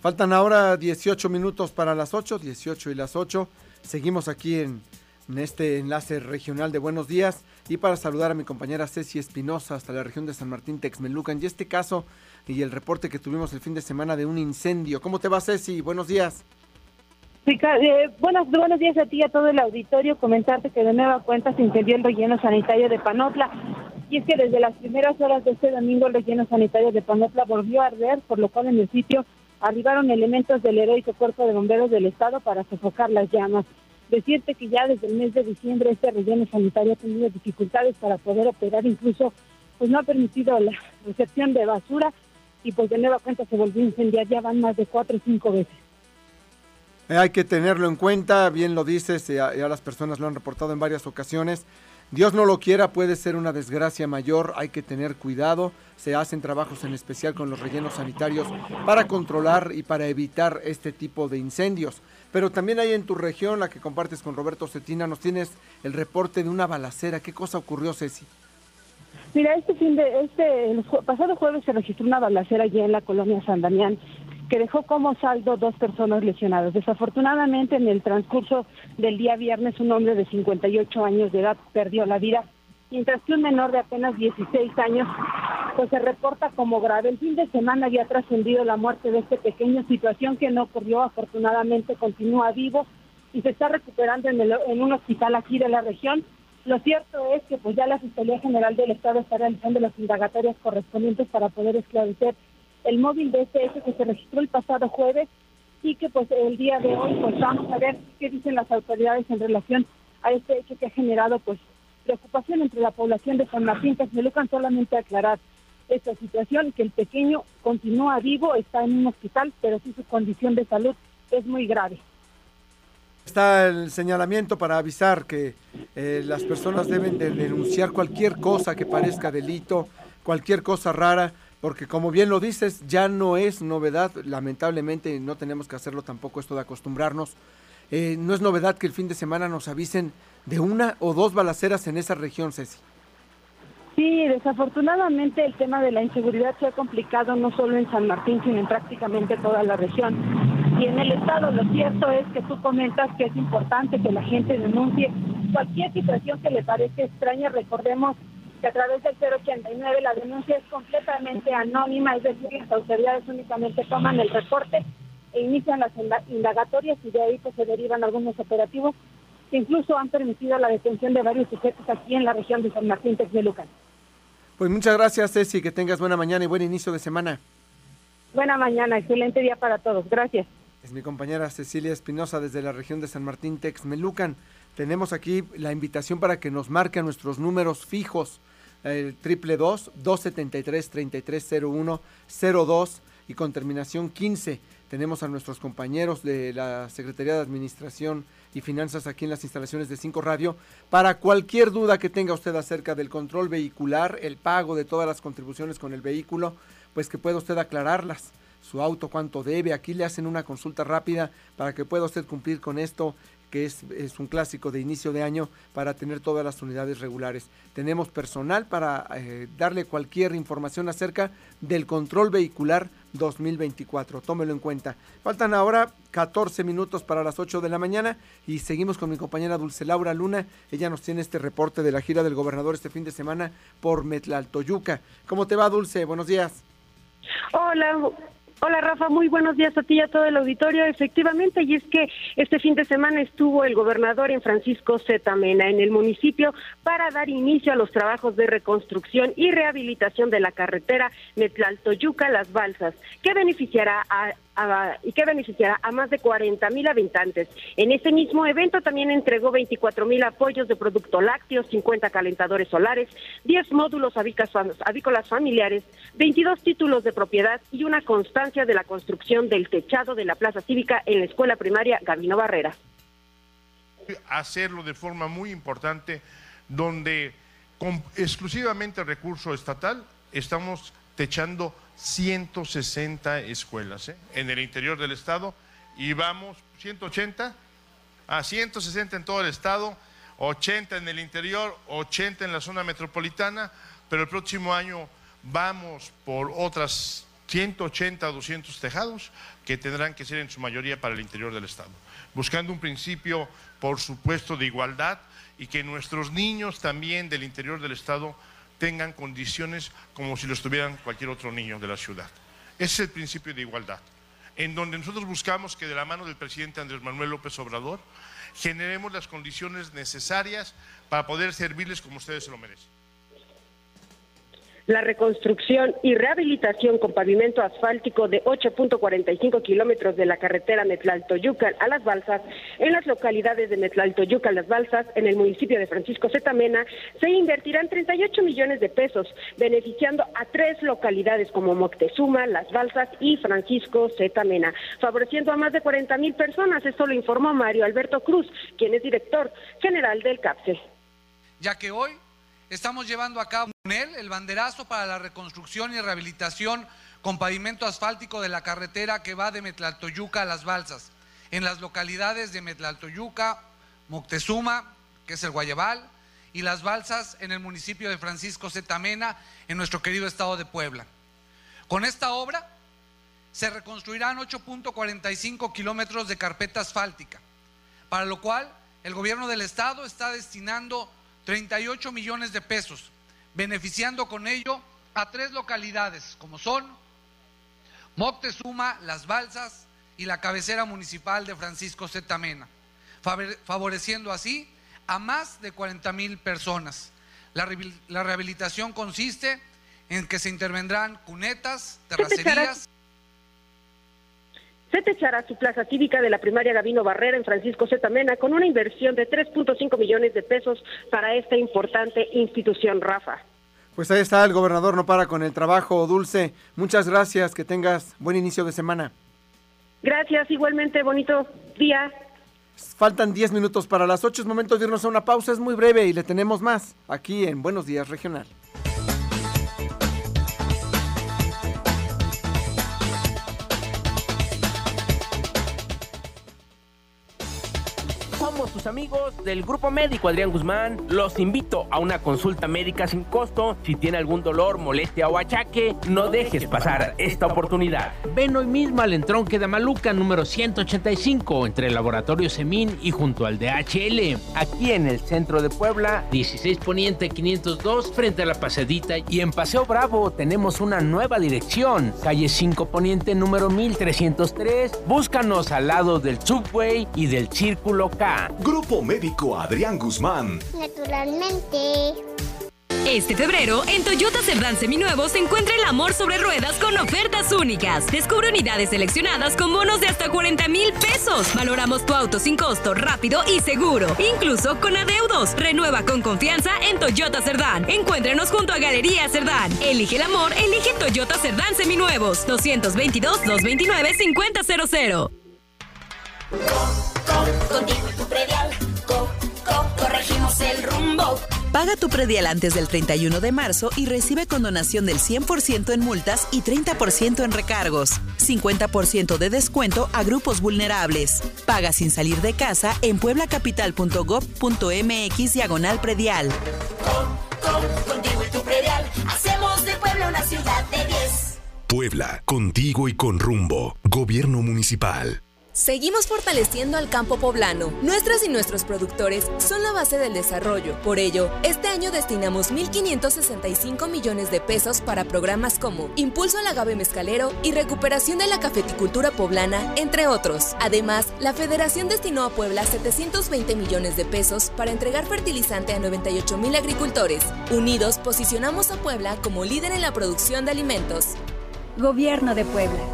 Faltan ahora 18 minutos para las 8, 18 y las 8. Seguimos aquí en, este enlace regional de Buenos Días y para saludar a mi compañera Ceci Espinosa hasta la región de San Martín Texmelucan y este caso y el reporte que tuvimos el fin de semana de un incendio. ¿Cómo te va Ceci? Buenos días. Eh, buenos, buenos días a ti y a todo el auditorio. Comentarte que de nueva cuenta se incendió el relleno sanitario de Panopla. Y es que desde las primeras horas de este domingo el relleno sanitario de Panopla volvió a arder, por lo cual en el sitio arribaron elementos del heroico Cuerpo de Bomberos del Estado para sofocar las llamas. Decirte que ya desde el mes de diciembre este relleno sanitario ha tenido dificultades para poder operar, incluso pues no ha permitido la recepción de basura y pues de nueva cuenta se volvió a incendiar, ya van más de cuatro o cinco veces. Eh, Hay que tenerlo en cuenta, bien lo dices, ya, ya las personas lo han reportado en varias ocasiones. Dios no lo quiera, puede ser una desgracia mayor, hay que tener cuidado. Se hacen trabajos en especial con los rellenos sanitarios para controlar y para evitar este tipo de incendios. Pero también hay en tu región, la que compartes con Roberto Cetina, nos tienes el reporte de una balacera. ¿Qué cosa ocurrió, Ceci? Mira, este fin de este pasado jueves se registró una balacera allí en la colonia San Damián que dejó como saldo dos personas lesionadas. Desafortunadamente, en el transcurso del día viernes, un hombre de 58 años de edad perdió la vida, mientras que un menor de apenas 16 años pues se reporta como grave. El fin de semana había trascendido la muerte de este pequeño, situación que no ocurrió, afortunadamente continúa vivo y se está recuperando en, el- en un hospital aquí de la región. Lo cierto es que pues ya la Fiscalía General del Estado está realizando las indagatorias correspondientes para poder esclarecer el móvil de este hecho que se registró el pasado jueves y que pues el día de hoy pues vamos a ver qué dicen las autoridades en relación a este hecho que ha generado pues preocupación entre la población de San Martín Texmelucan solamente aclarar esta situación que el pequeño continúa vivo, está en un hospital, pero sí su condición de salud es muy grave. Está el señalamiento para avisar que eh, las personas deben de denunciar cualquier cosa que parezca delito, cualquier cosa rara, porque como bien lo dices, ya no es novedad, lamentablemente no tenemos que hacerlo tampoco esto de acostumbrarnos. Eh, no es novedad que el fin de semana nos avisen de una o dos balaceras en esa región, Ceci. Sí, desafortunadamente el tema de la inseguridad se ha complicado no solo en San Martín, sino en prácticamente toda la región. Y en el Estado lo cierto es que tú comentas que es importante que la gente denuncie cualquier situación que le parezca extraña. Recordemos que a través del 089 la denuncia es completamente anónima, es decir, las autoridades únicamente toman el reporte e inician las inda- indagatorias y de ahí pues se derivan algunos operativos que incluso han permitido la detención de varios sujetos aquí en la región de San Martín Texmelucan. Pues muchas gracias, Ceci, que tengas buena mañana y buen inicio de semana. Buena mañana, excelente día para todos. Gracias. Es mi compañera Cecilia Espinosa desde la región de San Martín Texmelucan. Tenemos aquí la invitación para que nos marquen nuestros números fijos. El triple dos, 273 3301 02 y con terminación 15. Tenemos a nuestros compañeros de la Secretaría de Administración y Finanzas aquí en las instalaciones de Cinco Radio para cualquier duda que tenga usted acerca del control vehicular, el pago de todas las contribuciones con el vehículo, pues que pueda usted aclararlas su auto, cuánto debe. Aquí le hacen una consulta rápida para que pueda usted cumplir con esto, que es, es un clásico de inicio de año para tener todas las unidades regulares. Tenemos personal para eh, darle cualquier información acerca del control vehicular 2024. Tómelo en cuenta. Faltan ahora 14 minutos para las 8 de la mañana y seguimos con mi compañera Dulce Laura Luna. Ella nos tiene este reporte de la gira del gobernador este fin de semana por Metlaltoyuca. ¿Cómo te va, Dulce? Buenos días. Hola, hola Rafa, muy buenos días a ti y a todo el auditorio. Efectivamente, y es que este fin de semana estuvo el gobernador en Francisco Z. Mena en el municipio para dar inicio a los trabajos de reconstrucción y rehabilitación de la carretera Metlaltoyuca Las Balsas, que beneficiará a y que beneficiará a más de 40 mil habitantes. En este mismo evento también entregó 24 mil apoyos de producto lácteo, 50 calentadores solares, 10 módulos avícolas familiares, 22 títulos de propiedad y una constancia de la construcción del techado de la Plaza Cívica en la Escuela Primaria Gabino Barrera. Hacerlo de forma muy importante, donde con exclusivamente recurso estatal estamos techando 160 escuelas ¿eh? en el interior del estado y vamos 180 a 160 en todo el estado, 80 en el interior, 80 en la zona metropolitana, pero el próximo año vamos por otras 180 a 200 tejados que tendrán que ser en su mayoría para el interior del estado, buscando un principio, por supuesto, de igualdad y que nuestros niños también del interior del estado tengan condiciones como si los tuvieran cualquier otro niño de la ciudad. Ese es el principio de igualdad, en donde nosotros buscamos que de la mano del presidente Andrés Manuel López Obrador generemos las condiciones necesarias para poder servirles como ustedes se lo merecen la reconstrucción y rehabilitación con pavimento asfáltico de 8.45 kilómetros de la carretera Metlaltoyucan a Las Balsas, en las localidades de Metlaltoyucan, Las Balsas, en el municipio de Francisco Zetamena, se invertirán 38 millones de pesos, beneficiando a tres localidades como Moctezuma, Las Balsas y Francisco Zetamena, favoreciendo a más de 40 mil personas. Esto lo informó Mario Alberto Cruz, quien es director general del CAPSE. Ya que hoy estamos llevando a cabo el banderazo para la reconstrucción y rehabilitación con pavimento asfáltico de la carretera que va de Metlaltoyuca a Las Balsas, en las localidades de Metlaltoyuca, Moctezuma, que es el Guayabal, y Las Balsas en el municipio de Francisco Zetamena, en nuestro querido estado de Puebla. Con esta obra se reconstruirán 8.45 kilómetros de carpeta asfáltica, para lo cual el gobierno del estado está destinando 38 millones de pesos, beneficiando con ello a tres localidades, como son Moctezuma, Las Balsas y la cabecera municipal de Francisco Zetamena, favoreciendo así a más de 40 mil personas. La, rehabilitación consiste en que se intervendrán cunetas, terracerías. Se techará su plaza cívica de la primaria Gavino Barrera en Francisco Zetamena con una inversión de 3.5 millones de pesos para esta importante institución, Rafa. Pues ahí está, el gobernador no para con el trabajo, Dulce. Muchas gracias, que tengas buen inicio de semana. Gracias, igualmente, bonito día. Faltan 10 minutos para las 8, es momento de irnos a una pausa, es muy breve y le tenemos más aquí en Buenos Días Regional. Amigos del Grupo Médico Adrián Guzmán. Los invito a una consulta médica sin costo. Si tiene algún dolor, molestia o achaque, no dejes pasar esta oportunidad. Ven hoy mismo al entronque de Maluca número 185 entre el laboratorio Semín y junto al DHL. Aquí en el centro de Puebla, 16 Poniente 502 frente a la Pasadita. Y en Paseo Bravo tenemos una nueva dirección. Calle 5 Poniente número 1303. Búscanos al lado del Subway y del Círculo K. Grupo Médico Adrián Guzmán. Naturalmente. Este febrero, en Toyota Cerdán Seminuevo se encuentra el amor sobre ruedas con ofertas únicas. Descubre unidades seleccionadas con bonos de hasta 40 mil pesos. Valoramos tu auto sin costo, rápido y seguro. Incluso con adeudos. Renueva con confianza en Toyota Cerdán. Encuéntrenos junto a Galería Cerdán. Elige el amor, elige Toyota Cerdán Seminuevos. 222-229-5000. Contigo y tu predial, corregimos el rumbo. Paga tu predial antes del 31 de marzo y recibe condonación del 100% en multas y 30% en recargos. 50% de descuento a grupos vulnerables. Paga sin salir de casa en pueblacapital.gov.mx diagonal predial. contigo y tu predial, hacemos de Puebla una ciudad de 10. Puebla, contigo y con rumbo. Gobierno municipal. Seguimos fortaleciendo al campo poblano. Nuestras y nuestros productores son la base del desarrollo. Por ello, este año destinamos 1.565 millones de pesos para programas como Impulso al agave mezcalero y recuperación de la cafeticultura poblana, entre otros. Además, la Federación destinó a Puebla 720 millones de pesos para entregar fertilizante a 98 mil agricultores. Unidos, posicionamos a Puebla como líder en la producción de alimentos. Gobierno de Puebla.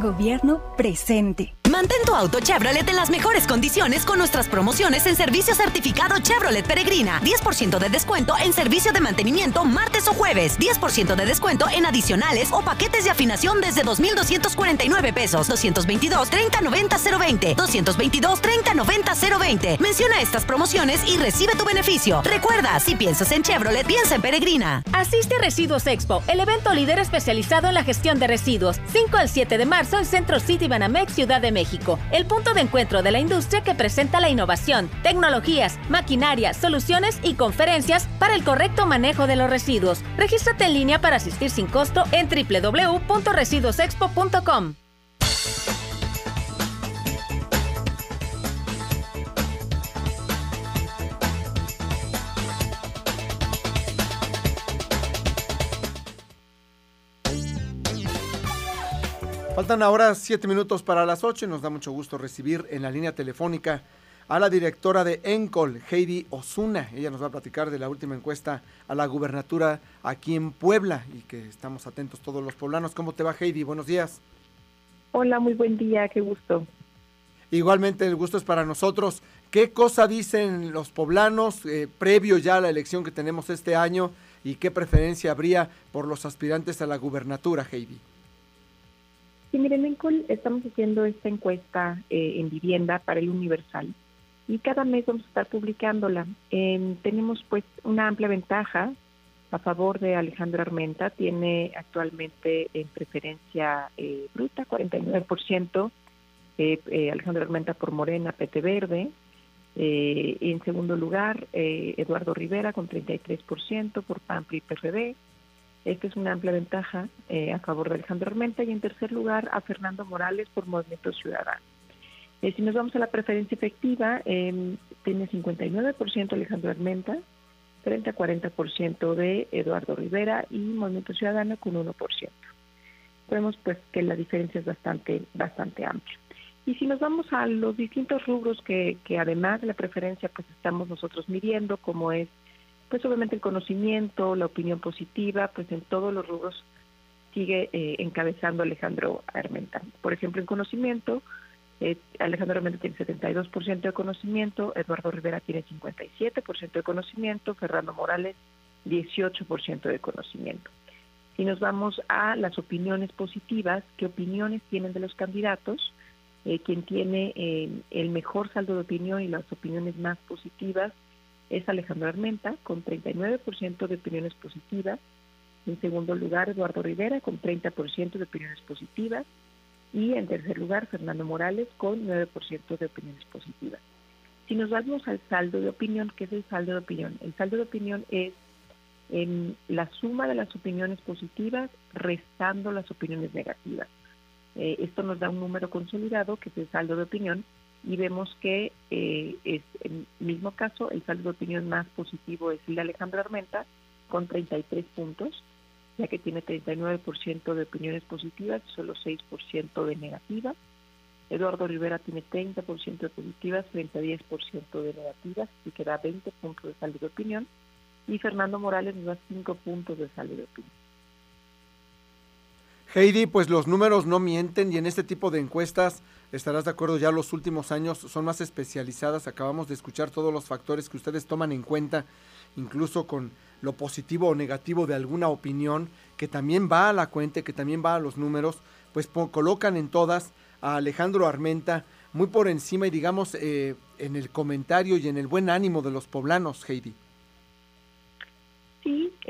Gobierno presente. Mantén tu auto Chevrolet en las mejores condiciones con nuestras promociones en servicio certificado Chevrolet Peregrina. 10% de descuento en servicio de mantenimiento martes o jueves. 10% de descuento en adicionales o paquetes de afinación desde 2,249 pesos. 222 30 90 020. 222 30 90 020. Menciona estas promociones y recibe tu beneficio. Recuerda, si piensas en Chevrolet, piensa en Peregrina. Asiste a Residuos Expo, el evento líder especializado en la gestión de residuos. 5 al 7 de marzo en Centro City Banamex, Ciudad de México. El punto de encuentro de la industria que presenta la innovación, tecnologías, maquinaria, soluciones y conferencias para el correcto manejo de los residuos. Regístrate en línea para asistir sin costo en www.residuosexpo.com. Faltan ahora siete minutos para las ocho y nos da mucho gusto recibir en la línea telefónica a la directora de ENCOL, Heidi Osuna. Ella nos va a platicar de la última encuesta a la gubernatura aquí en Puebla y que estamos atentos todos los poblanos. ¿Cómo te va Heidi? Buenos días. Hola, muy buen día, qué gusto. Igualmente el gusto es para nosotros. ¿Qué cosa dicen los poblanos eh, previo ya a la elección que tenemos este año y qué preferencia habría por los aspirantes a la gubernatura, Heidi? Sí, miren, en Col estamos haciendo esta encuesta eh, en vivienda para el Universal y cada mes vamos a estar publicándola. tenemos pues una amplia ventaja a favor de Alejandro Armenta. Tiene actualmente en preferencia eh, bruta 49%, eh, eh, Alejandro Armenta por Morena, PT Verde. en segundo lugar, Eduardo Rivera con 33% por PAMPRI y PRD. Esta es una amplia ventaja eh, a favor de Alejandro Armenta y en tercer lugar a Fernando Morales por Movimiento Ciudadano. Eh, si nos vamos a la preferencia efectiva, eh, tiene 59% Alejandro Armenta, 30-40% de Eduardo Rivera y Movimiento Ciudadano con 1%. Vemos pues que la diferencia es bastante, bastante amplia. Y si nos vamos a los distintos rubros que, que además de la preferencia pues estamos nosotros midiendo, como es pues obviamente el conocimiento, la opinión positiva, pues en todos los rubros sigue eh, encabezando Alejandro Armenta. Por ejemplo, en conocimiento, eh, Alejandro Armenta tiene 72% de conocimiento, Eduardo Rivera tiene 57% de conocimiento, Fernando Morales 18% de conocimiento. Si nos vamos a las opiniones positivas, ¿qué opiniones tienen de los candidatos? Eh, quien tiene el mejor saldo de opinión y las opiniones más positivas es Alejandro Armenta, con 39% de opiniones positivas. En segundo lugar, Eduardo Rivera, con 30% de opiniones positivas. Y en tercer lugar, Fernando Morales, con 9% de opiniones positivas. Si nos vamos al saldo de opinión, ¿qué es el saldo de opinión? El saldo de opinión es la suma de las opiniones positivas restando las opiniones negativas. Eh, esto nos da un número consolidado, que es el saldo de opinión, y vemos que eh, es el mismo caso el saldo de opinión más positivo es el de Alejandro Armenta con 33 puntos, ya que tiene 39% de opiniones positivas y solo 6% de negativas. Eduardo Rivera tiene 30% de positivas frente a 10% de negativas, y que da 20 puntos de saldo de opinión. Y Fernando Morales nos da 5 puntos de saldo de opinión. Heidi, pues los números no mienten y en este tipo de encuestas estarás de acuerdo, ya los últimos años son más especializadas, acabamos de escuchar todos los factores que ustedes toman en cuenta, incluso con lo positivo o negativo de alguna opinión, que también va a la cuenta, que también va a los números, pues colocan en todas a Alejandro Armenta muy por encima y digamos eh, en el comentario y en el buen ánimo de los poblanos, Heidi.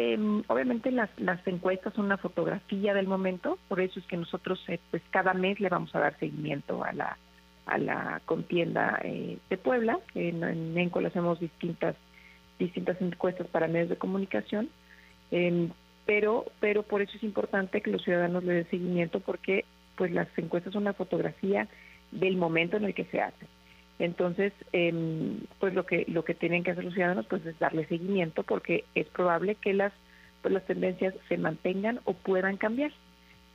Eh, obviamente las, encuestas son una fotografía del momento, por eso es que nosotros eh, pues cada mes le vamos a dar seguimiento a la contienda eh, de Puebla. En, en ENCO hacemos distintas distintas encuestas para medios de comunicación, em, pero pero por eso es importante que los ciudadanos le den seguimiento porque pues las encuestas son una fotografía del momento en el que se hacen. Entonces, eh, pues lo que lo que tienen que hacer los ciudadanos pues es darle seguimiento porque es probable que las pues las tendencias se mantengan o puedan cambiar,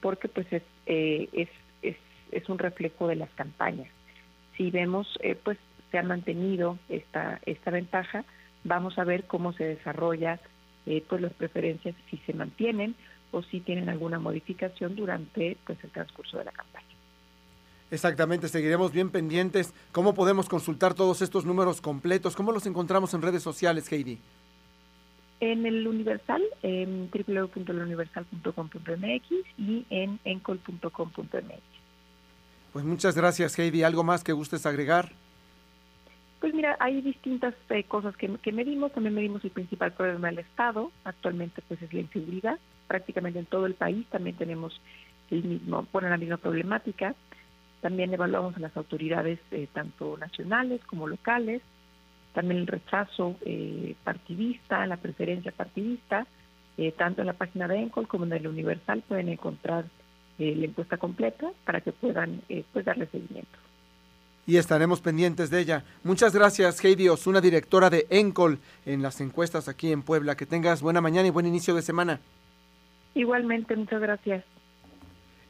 porque pues es eh, es, es, es un reflejo de las campañas. Si vemos eh, pues se ha mantenido esta esta ventaja, vamos a ver cómo se desarrolla eh, pues las preferencias si se mantienen o si tienen alguna modificación durante pues el transcurso de la campaña. Exactamente, seguiremos bien pendientes. ¿Cómo podemos consultar todos estos números completos? ¿Cómo los encontramos en redes sociales, Heidi? En el Universal, en www.universal.com.mx y en encol.com.mx. Pues muchas gracias, Heidi. ¿Algo más que gustes agregar? Pues mira, hay distintas eh, cosas que, que, medimos. También medimos el principal problema del Estado. Actualmente, pues es la inseguridad. Prácticamente en todo el país también tenemos el mismo, bueno, la misma problemática. También evaluamos a las autoridades, eh, tanto nacionales como locales. También el rechazo eh, partidista, la preferencia partidista. Eh, tanto en la página de Encol como en el Universal pueden encontrar la encuesta completa para que puedan pues darle seguimiento y estaremos pendientes de ella. Muchas gracias, Heidi Osuna, directora de Encol en las encuestas aquí en Puebla. Que tengas buena mañana y buen inicio de semana. Igualmente, muchas gracias.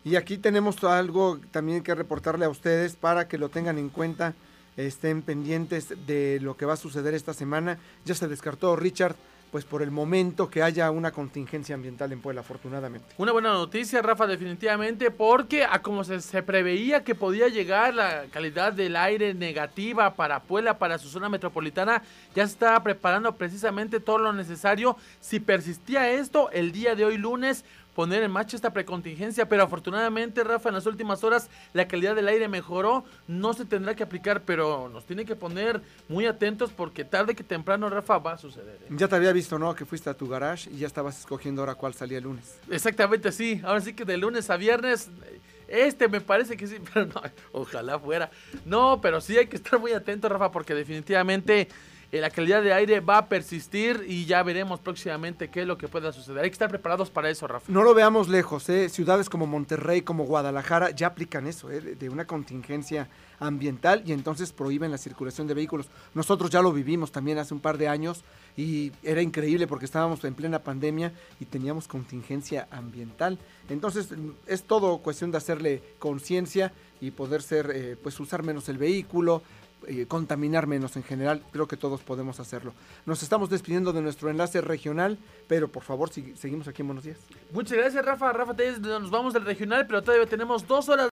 Y aquí tenemos algo también que reportarle a ustedes para que lo tengan en cuenta, estén pendientes de lo que va a suceder esta semana. Ya se descartó Richard pues por el momento que haya una contingencia ambiental en Puebla, afortunadamente. Una buena noticia, Rafa, definitivamente, porque a como se, se, preveía que podía llegar la calidad del aire negativa para Puebla, para su zona metropolitana, ya se estaba preparando precisamente todo lo necesario. Si persistía esto, el día de hoy lunes poner en marcha esta precontingencia, pero afortunadamente, Rafa, en las últimas horas la calidad del aire mejoró, no se tendrá que aplicar, pero nos tiene que poner muy atentos porque tarde que temprano, Rafa, va a suceder. ¿eh? Ya te había visto, ¿no? Que fuiste a tu garage y ya estabas escogiendo ahora cuál salía el lunes. Exactamente, sí. Ahora sí que de lunes a viernes... Este me parece que sí, pero no, ojalá fuera. No, pero sí hay que estar muy atento, Rafa, porque definitivamente eh, la calidad de aire va a persistir y ya veremos próximamente qué es lo que pueda suceder. Hay que estar preparados para eso, Rafa. No lo veamos lejos, ¿eh? ciudades como Monterrey, como Guadalajara ya aplican eso, ¿eh? de una contingencia ambiental y entonces prohíben la circulación de vehículos. Nosotros ya lo vivimos también hace un par de años y era increíble porque estábamos en plena pandemia y teníamos contingencia ambiental. Entonces es todo cuestión de hacerle conciencia y poder ser, eh, pues usar menos el vehículo, eh, contaminar menos en general, creo que todos podemos hacerlo. Nos estamos despidiendo de nuestro enlace regional, pero por favor si, seguimos aquí en Buenos Días. Muchas gracias Rafa, Rafa, nos vamos del regional, pero todavía tenemos dos horas